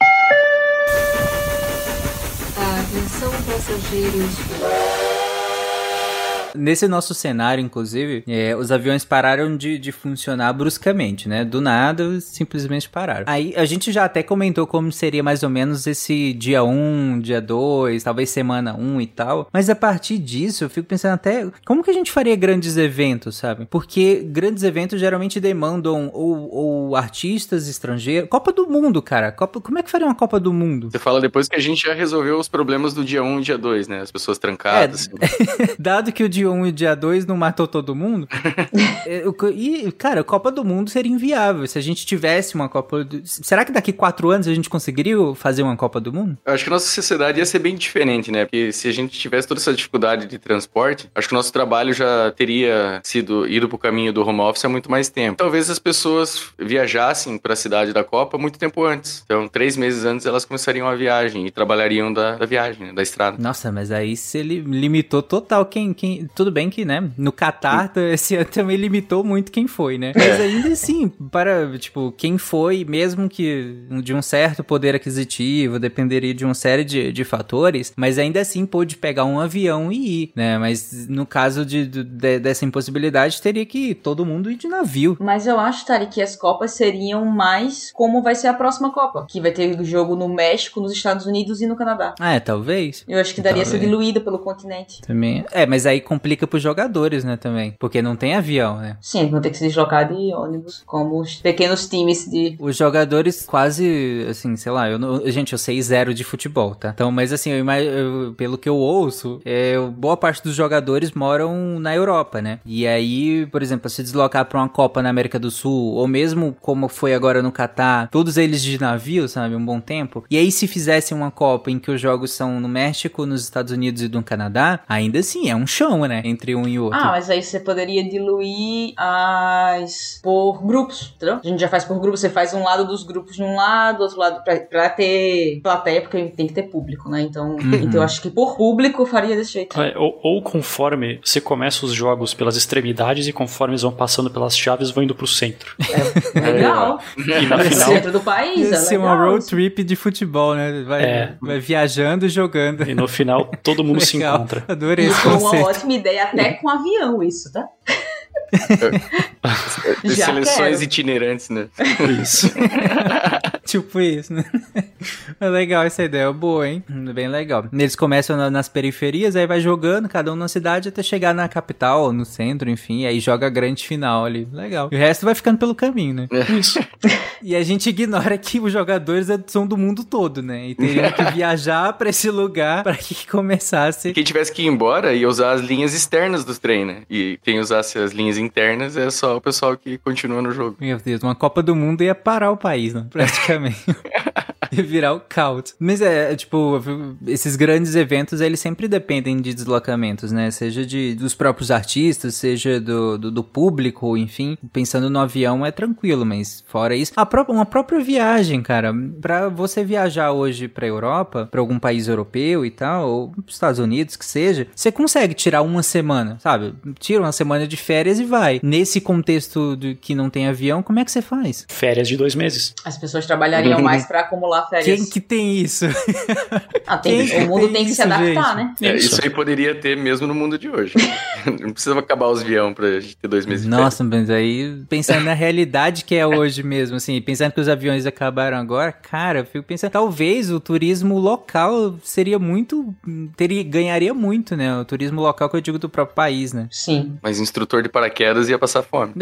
Atenção passageiros. Nesse nosso cenário, inclusive, é, os aviões pararam de, de funcionar bruscamente, né? Do nada, simplesmente pararam. Aí a gente já até comentou como seria mais ou menos esse dia 1, dia 2, talvez semana 1 e tal. Mas a partir disso, eu fico pensando até como que a gente faria grandes eventos, sabe? Porque grandes eventos geralmente demandam ou, ou artistas estrangeiros. Copa do Mundo, cara. Copa, como é que faria uma Copa do Mundo? Você fala depois que a gente já resolveu os problemas do dia 1 e dia 2, né? As pessoas trancadas. assim. [laughs] Dado que o dia 1 e o dia 2 não matou todo mundo. [laughs] é, e, cara, a Copa do Mundo seria inviável. Se a gente tivesse uma Copa do... Será que daqui quatro anos a gente conseguiria fazer uma Copa do Mundo? Eu acho que a nossa sociedade ia ser bem diferente, né? Porque se a gente tivesse toda essa dificuldade de transporte, acho que o nosso trabalho já teria sido ido pro caminho do home office há muito mais tempo. Talvez as pessoas viajassem para a cidade da Copa muito tempo antes. Então, três meses antes, elas começariam a viagem e trabalhariam da, da viagem, né? da estrada. Nossa, mas aí se ele limitou total quem, quem... Tudo bem que, né, no Qatar esse ano também limitou muito quem foi, né? Mas ainda assim, para, tipo, quem foi, mesmo que de um certo poder aquisitivo, dependeria de uma série de, de fatores, mas ainda assim pôde pegar um avião e ir, né? Mas no caso de, de- de- dessa impossibilidade, teria que todo mundo ir de navio. Mas eu acho, Tari, que as Copas seriam mais como vai ser a próxima Copa. Que vai ter jogo no México, nos Estados Unidos e no Canadá. Ah, é, talvez. Eu acho que daria Talvez. diluída pelo continente. Também. É, mas aí complica pros jogadores, né, também. Porque não tem avião, né? Sim, vão ter que se deslocar de ônibus, como os pequenos times de. Os jogadores quase, assim, sei lá, eu não, gente, eu sei zero de futebol, tá? Então, mas assim, eu, ima- eu- pelo que eu ouço, é, boa parte dos jogadores moram na Europa, né? E aí, por exemplo, se deslocar pra uma Copa na América do Sul, ou mesmo como foi agora no Catar, todos eles de navio, sabe, um bom tempo. E aí, se fizessem uma Copa em que os jogos são no México, nos Estados Unidos e no Canadá, ainda assim, é um chão, né? Entre um e outro. Ah, mas aí você poderia diluir as. por grupos, entendeu? A gente já faz por grupos, você faz um lado dos grupos de um lado, outro lado pra, pra ter plateia, porque tem que ter público, né? Então, [laughs] então eu acho que por público faria desse jeito. É, ou, ou conforme você começa os jogos pelas extremidades e conforme eles vão passando pelas chaves, vão indo pro centro. [laughs] Legal. E na [laughs] No final, centro do país, é ser legal. uma road trip de futebol, né? Vai, É. vai viajando e jogando. e no final todo mundo se Legal. encontra. Adorei esse Foi uma conceito. Ideia, até com avião, isso, tá? [laughs] Já Seleções quero. itinerantes, né? Isso. [laughs] tipo isso, né? [laughs] É legal essa ideia, boa, hein? Bem legal. Eles começam na- nas periferias, aí vai jogando, cada um na cidade, até chegar na capital, no centro, enfim, aí joga a grande final ali. Legal. E o resto vai ficando pelo caminho, né? Isso. [laughs] E a gente ignora que os jogadores são do mundo todo, né? E teriam que viajar pra esse lugar pra que começasse. Quem tivesse que ir embora ia usar as linhas externas dos trem, né? E quem usasse as linhas internas é só o pessoal que continua no jogo. Meu Deus, uma Copa do Mundo ia parar o país, né? Praticamente. coming. [laughs] ia [laughs] virar o caos. Mas é, é, tipo, esses grandes eventos, eles sempre dependem de deslocamentos, né? Seja de, dos próprios artistas, seja do, do, do público, enfim. Pensando no avião é tranquilo, mas fora isso, a própria, uma própria viagem, cara. Pra você viajar hoje pra Europa, pra algum país europeu e tal, ou pros Estados Unidos, que seja, você consegue tirar uma semana, sabe? Tira uma semana de férias e vai. Nesse contexto do que não tem avião, como é que você faz? Férias de dois meses. As pessoas trabalhariam [laughs] mais pra acumular férias. Quem que tem isso? [laughs] Ah, tem- quem o mundo tem tem que se isso, adaptar, gente? né? É, Isso. isso aí poderia ter mesmo no mundo de hoje. [laughs] Não precisa acabar os avião pra gente ter dois meses de Nossa, mas aí, pensando na realidade que é [laughs] hoje mesmo, assim, pensando que os aviões acabaram agora, cara, eu fico pensando, talvez o turismo local seria muito, teria, ganharia muito, né? O turismo local que eu digo do próprio país, né? Sim. Mas instrutor de paraquedas ia passar fome.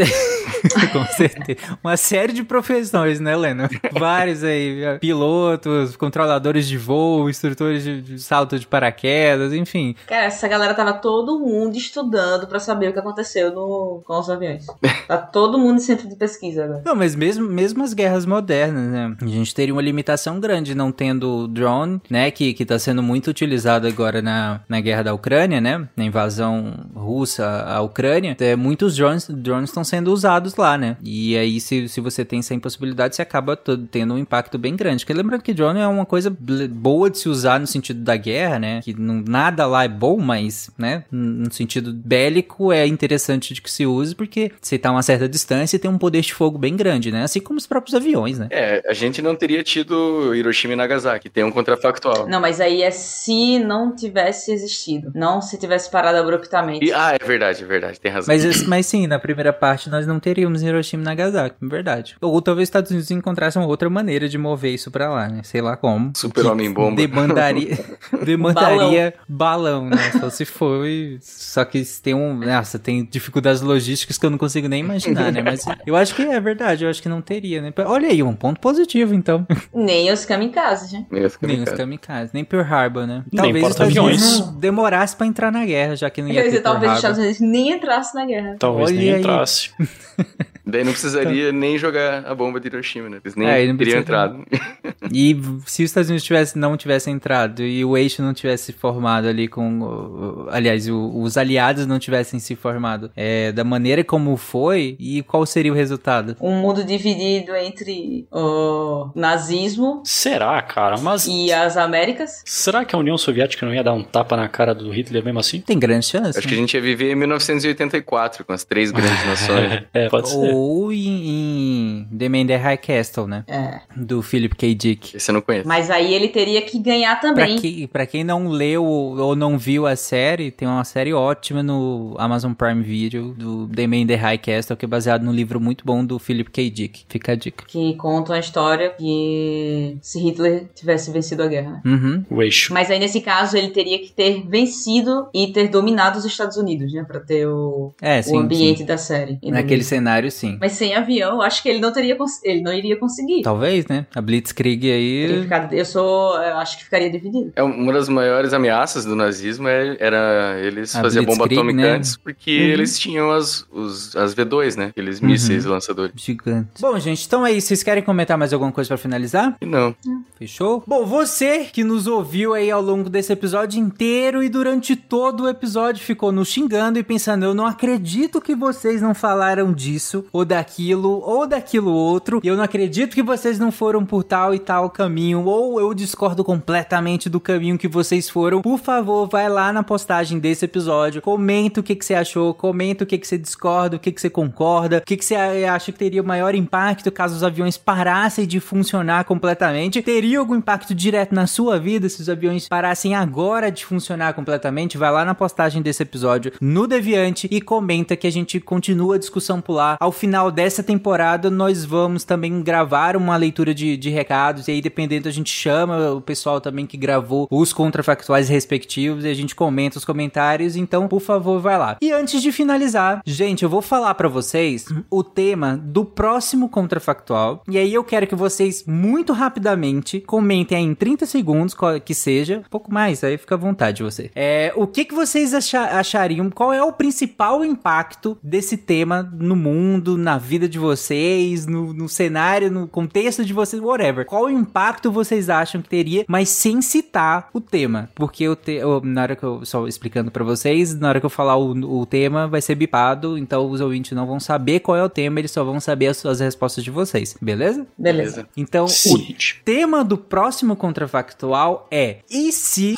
Com certeza. Uma série de profissões, né, Lena? Vários aí, piloto pilotos, controladores de voo, instrutores de, de salto de paraquedas, enfim. Cara, essa galera tava todo mundo estudando pra saber o que aconteceu no, com os aviões. [laughs] Tá todo mundo em centro de pesquisa agora. Não, mas mesmo, mesmo as guerras modernas, né? A gente teria uma limitação grande não tendo drone, né? Que, que tá sendo muito utilizado agora na, na guerra da Ucrânia, né? Na invasão russa à Ucrânia. É, muitos drones drones estão sendo usados lá, né? E aí, se, se você tem essa impossibilidade, você acaba tendo um impacto bem grande. Lembrando que drone é uma coisa boa de se usar no sentido da guerra, né? Que não, nada lá é bom, mas, né? No sentido bélico é interessante de que se use, porque você tá a uma certa distância e tem um poder de fogo bem grande, né? Assim como os próprios aviões, né? É, a gente não teria tido Hiroshima e Nagasaki, tem um contrafactual. Não, mas aí é se não tivesse existido. Não se tivesse parado abruptamente. E- ah, é verdade, é verdade, tem razão. Mas, mas sim, na primeira parte nós não teríamos Hiroshima e Nagasaki, é verdade. Ou talvez os Estados Unidos encontrassem uma outra maneira de mover isso pra lá, né? Sei lá como. Super Que Homem-Bomba. Demandaria, [laughs] demandaria balão. né? Só se foi. Só que tem um. Nossa, tem dificuldades logísticas que eu não consigo nem imaginar, né? Mas eu acho que é verdade, eu acho que não teria, né? Olha aí, um ponto positivo, então. Nem os kamikazes, né? Nem os kamikazes, nem Pearl Harbor, né? Nem Talvez os Estados. Unidos demorasse pra entrar na guerra, já que não ia Quer dizer, talvez os. Estados Unidos nem entrassem na guerra. Talvez Olha nem aí. entrasse. [laughs] Daí não precisaria nem jogar a bomba de Hiroshima, né? Eles nem É, não teriam precisa- entrado. [laughs] E se os Estados Unidos tivesse, não tivesse entrado e o eixo não tivesse formado ali com. Aliás, o- os aliados não tivessem se formado é, da maneira como foi, e qual seria o resultado? Um mundo dividido entre o nazismo Será, cara? Mas e as Américas. será que a União Soviética não ia dar um tapa na cara do Hitler mesmo assim? Tem grande chance. Acho que a né? gente ia viver em 1984, com as três grandes [laughs] nações. É, pode ser. Ou em, em The Man in the High Castle, né? É. Do Philip K. Dick. Esse eu não conheço. Mas aí ele teria que ganhar Pra, também. que, pra quem não leu ou não viu a série, tem uma série ótima no Amazon Prime Video do The Man in the High Castle, que é baseado num livro muito bom do Philip K. Dick. Fica a dica. Que conta uma história que se Hitler tivesse vencido a guerra. né? Uhum. O eixo. Mas aí nesse caso ele teria que ter vencido e ter dominado os Estados Unidos, né? Pra ter o, É, o sim. ambiente sim. da série. Naquele cenário, sim. Mas sem avião, eu acho que ele não teria ele não iria conseguir. Talvez, né? A Blitzkrieg aí. ficado- eu sou, eu acho que ficaria dividido. É uma das maiores ameaças do nazismo é- era eles A faziam bomba atômica né? antes, porque Uhum. eles tinham as, os, as V2, né? Aqueles Uhum. mísseis lançadores. Gigante. Bom, gente, então aí, vocês querem comentar mais alguma coisa pra finalizar? Não. Fechou? Bom, você que nos ouviu aí ao longo desse episódio inteiro e durante todo o episódio ficou nos xingando e pensando, eu não acredito que vocês não falaram disso, ou daquilo, ou daquilo outro, e eu não acredito que vocês não foram por tal e tal caminho, ou eu discordo completamente do caminho que vocês foram. Por favor, vai lá na postagem desse episódio, comenta o que, que você achou, comenta o que, que você discorda, o que, que você concorda, o que, que você acha que teria maior impacto caso os aviões parassem de funcionar completamente. Teria algum impacto direto na sua vida se os aviões parassem agora de funcionar completamente? Vai lá na postagem desse episódio no Deviante e comenta que a gente continua a discussão por lá. Ao final dessa temporada, nós vamos também gravar uma leitura de, de recados. E aí, dependendo, a gente chama o pessoal também que gravou os contrafactuais respectivos e a gente comenta os comentários. Então, por favor, vai lá. E antes de finalizar, gente, eu vou falar pra vocês o tema do próximo contrafactual. E aí eu quero que vocês, muito rapidamente, comentem aí em 30 segundos, qual- que seja, um pouco mais, aí fica à vontade você. É, o que, que vocês acha- achariam? Qual é o principal impacto desse tema no mundo, na vida de vocês, no, no cenário, no contexto de vocês, whatever? Qual impacto vocês acham que teria, mas sem citar o tema? Porque eu te, eu- na hora que eu só explicando pra vocês, na hora que eu falar o, o tema vai ser bipado, então os ouvintes não vão saber qual é o tema, eles só vão saber as, as respostas de vocês, beleza? Beleza. Então, o Seguinte. tema do próximo contrafactual é e se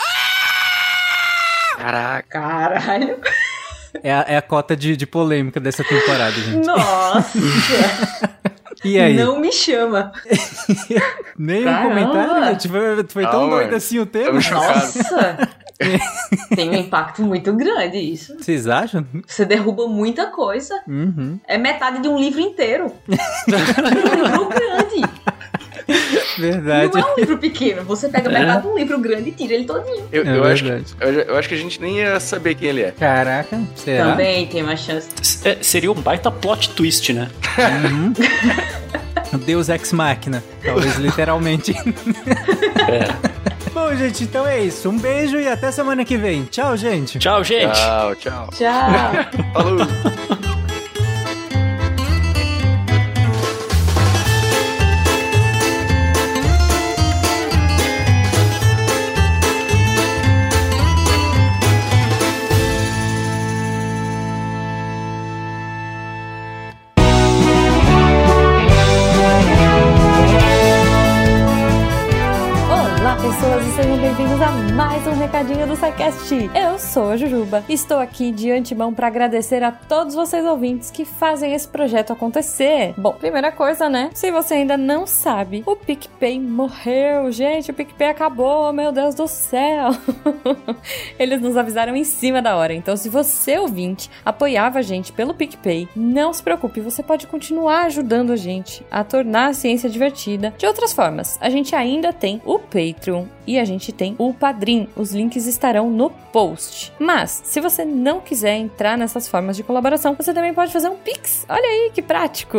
Caraca. Caralho. É a, é a cota de, de polêmica dessa temporada, gente. Nossa. [laughs] E aí? Não me chama. [laughs] Nem um comentário, gente? Foi, foi tão doido assim o tema? Nossa. [laughs] Tem um impacto muito grande isso. Vocês acham? Você derruba muita coisa. Uhum. É metade de um livro inteiro. um livro grande. Verdade. Não é um livro pequeno. Você pega metade de um livro grande e tira ele todinho. Eu, É eu acho, verdade. eu, eu acho que a gente nem ia saber quem ele é. Caraca, será? Também tem uma chance. É, seria um baita plot twist, né? [laughs] Deus Ex Machina. Talvez literalmente. [laughs] É. Bom, gente, então é isso. Um beijo e até semana que vem. Tchau, gente. Tchau, gente. Tchau, tchau. Tchau! Falou. [laughs] recadinho do SciCast. Eu sou a Jujuba. Estou aqui de antemão para agradecer a todos vocês ouvintes que fazem esse projeto acontecer. Bom, primeira coisa, né? Se você ainda não sabe, o PicPay morreu, gente. O PicPay acabou, meu Deus do céu. [laughs] Eles nos avisaram em cima da hora. Então, se você ouvinte apoiava a gente pelo PicPay, não se preocupe, você pode continuar ajudando a gente a tornar a ciência divertida de outras formas. A gente ainda tem o Patreon e a gente tem o Padrim. Os links estarão no post. Mas, se você não quiser entrar nessas formas de colaboração, você também pode fazer um Pix. Olha aí que prático!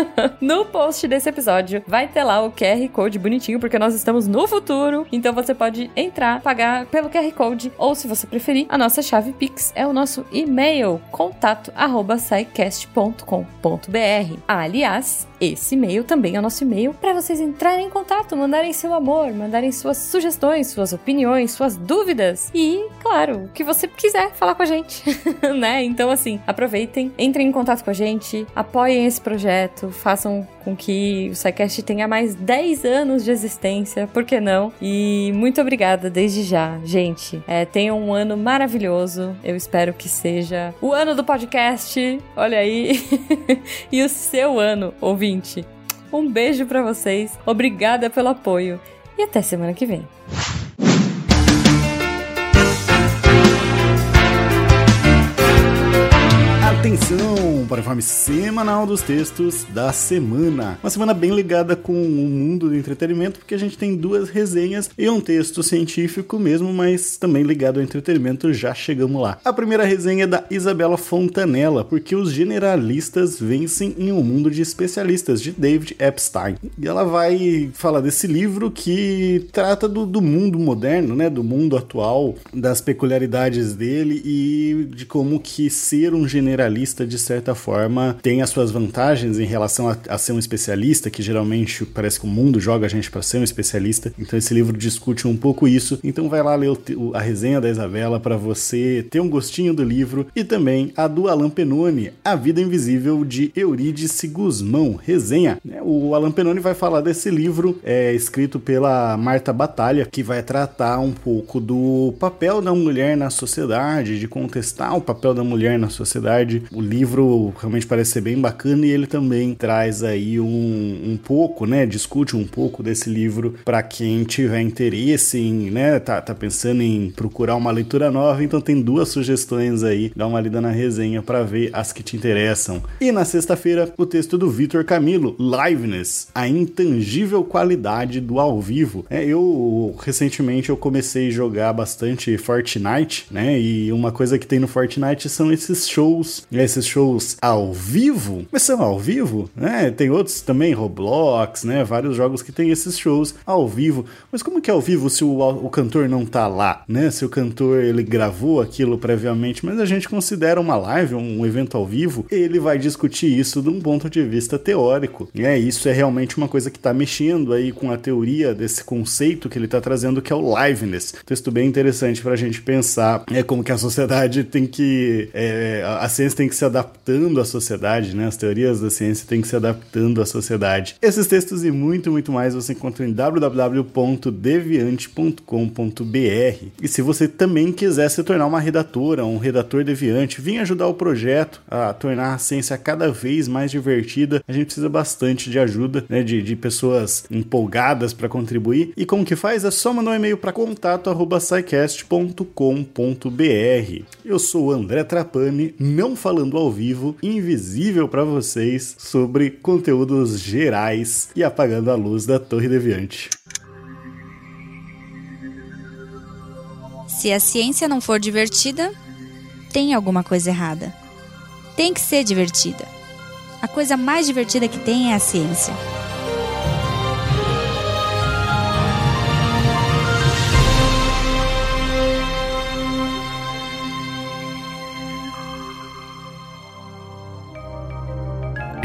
[laughs] no post desse episódio vai ter lá o QR Code bonitinho, porque nós estamos no futuro. Então você pode entrar, pagar pelo QR Code, ou se você preferir, a nossa chave Pix é o nosso e-mail contato@saicast.com.br. Aliás, esse e-mail também é o nosso e-mail para vocês entrarem em contato, mandarem seu amor, mandarem suas sugestões, suas opiniões, suas dúvidas e, claro, o que você quiser falar com a gente, [laughs] né? Então, assim, aproveitem, entrem em contato com a gente, apoiem esse projeto, façam com que o SciCast tenha mais 10 anos de existência, por que não? E muito obrigada desde já, gente. É, tenham um ano maravilhoso, eu espero que seja o ano do podcast, olha aí, [laughs] e o seu ano, ouvinte. Um beijo pra vocês, obrigada pelo apoio e até semana que vem. Atenção para o informe semanal dos textos da semana. Uma semana bem ligada com o mundo do entretenimento, porque a gente tem duas resenhas e um texto científico mesmo, mas também ligado ao entretenimento, já chegamos lá. A primeira resenha é da Isabela Fontanella, porque os generalistas vencem em um mundo de especialistas, de David Epstein. E ela vai falar desse livro que trata do, do mundo moderno, né, do mundo atual, das peculiaridades dele e de como que ser um generalista de certa forma tem as suas vantagens em relação a, a ser um especialista, que geralmente parece que o mundo joga a gente para ser um especialista. Então esse livro discute um pouco isso. Então vai lá ler o, a resenha da Isabela para você ter um gostinho do livro e também a do Alan Penone, A Vida Invisível de Eurídice Guzmão, resenha. Né? O Alan Penone vai falar desse livro é escrito pela Marta Batalha, que vai tratar um pouco do papel da mulher na sociedade, de contestar o papel da mulher na sociedade. O livro realmente parece ser bem bacana e ele também traz aí um, um pouco, né? Discute um pouco desse livro para quem tiver interesse em, né? Tá, tá pensando em procurar uma leitura nova, então tem duas sugestões aí. Dá uma lida na resenha para ver as que te interessam. E na sexta-feira, o texto do Vitor Camilo, Liveness, a intangível qualidade do ao vivo. É, eu recentemente eu comecei a jogar bastante Fortnite, né? E uma coisa que tem no Fortnite são esses shows, esses shows ao vivo. Mas são ao vivo, né? Tem outros também, Roblox, né? Vários jogos que tem esses shows ao vivo. Mas como que é ao vivo se o, o cantor não tá lá, né? Se o cantor ele gravou aquilo previamente, mas a gente considera uma live, um evento ao vivo, ele vai discutir isso de um ponto de vista teórico. E é isso é realmente uma coisa que tá mexendo aí com a teoria desse conceito que ele tá trazendo que é o liveness. Texto bem interessante pra gente pensar é como que a sociedade tem que é, a ciência tem que se adaptando à sociedade, né? As teorias da ciência têm que se adaptando à sociedade. Esses textos e muito, muito mais você encontra em www.deviante.com.br. E se você também quiser se tornar uma redatora, um redator deviante, vem ajudar o projeto a tornar a ciência cada vez mais divertida. A gente precisa bastante de ajuda, né? De, de pessoas empolgadas para contribuir. E como que faz? É só mandar um e-mail para contato@scicast.com.br. Eu sou o André Trapani, não falando ao vivo, invisível para vocês sobre conteúdos gerais e apagando a luz da Torre Deviante. Se a ciência não for divertida, tem alguma coisa errada. Tem que ser divertida. A coisa mais divertida que tem é a ciência.